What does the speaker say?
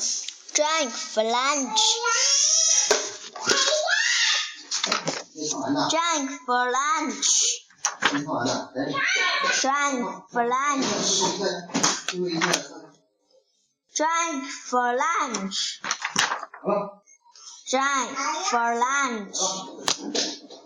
Drank for lunch. Drank for lunch. Drank for lunch. Drank for lunch. Drank for lunch.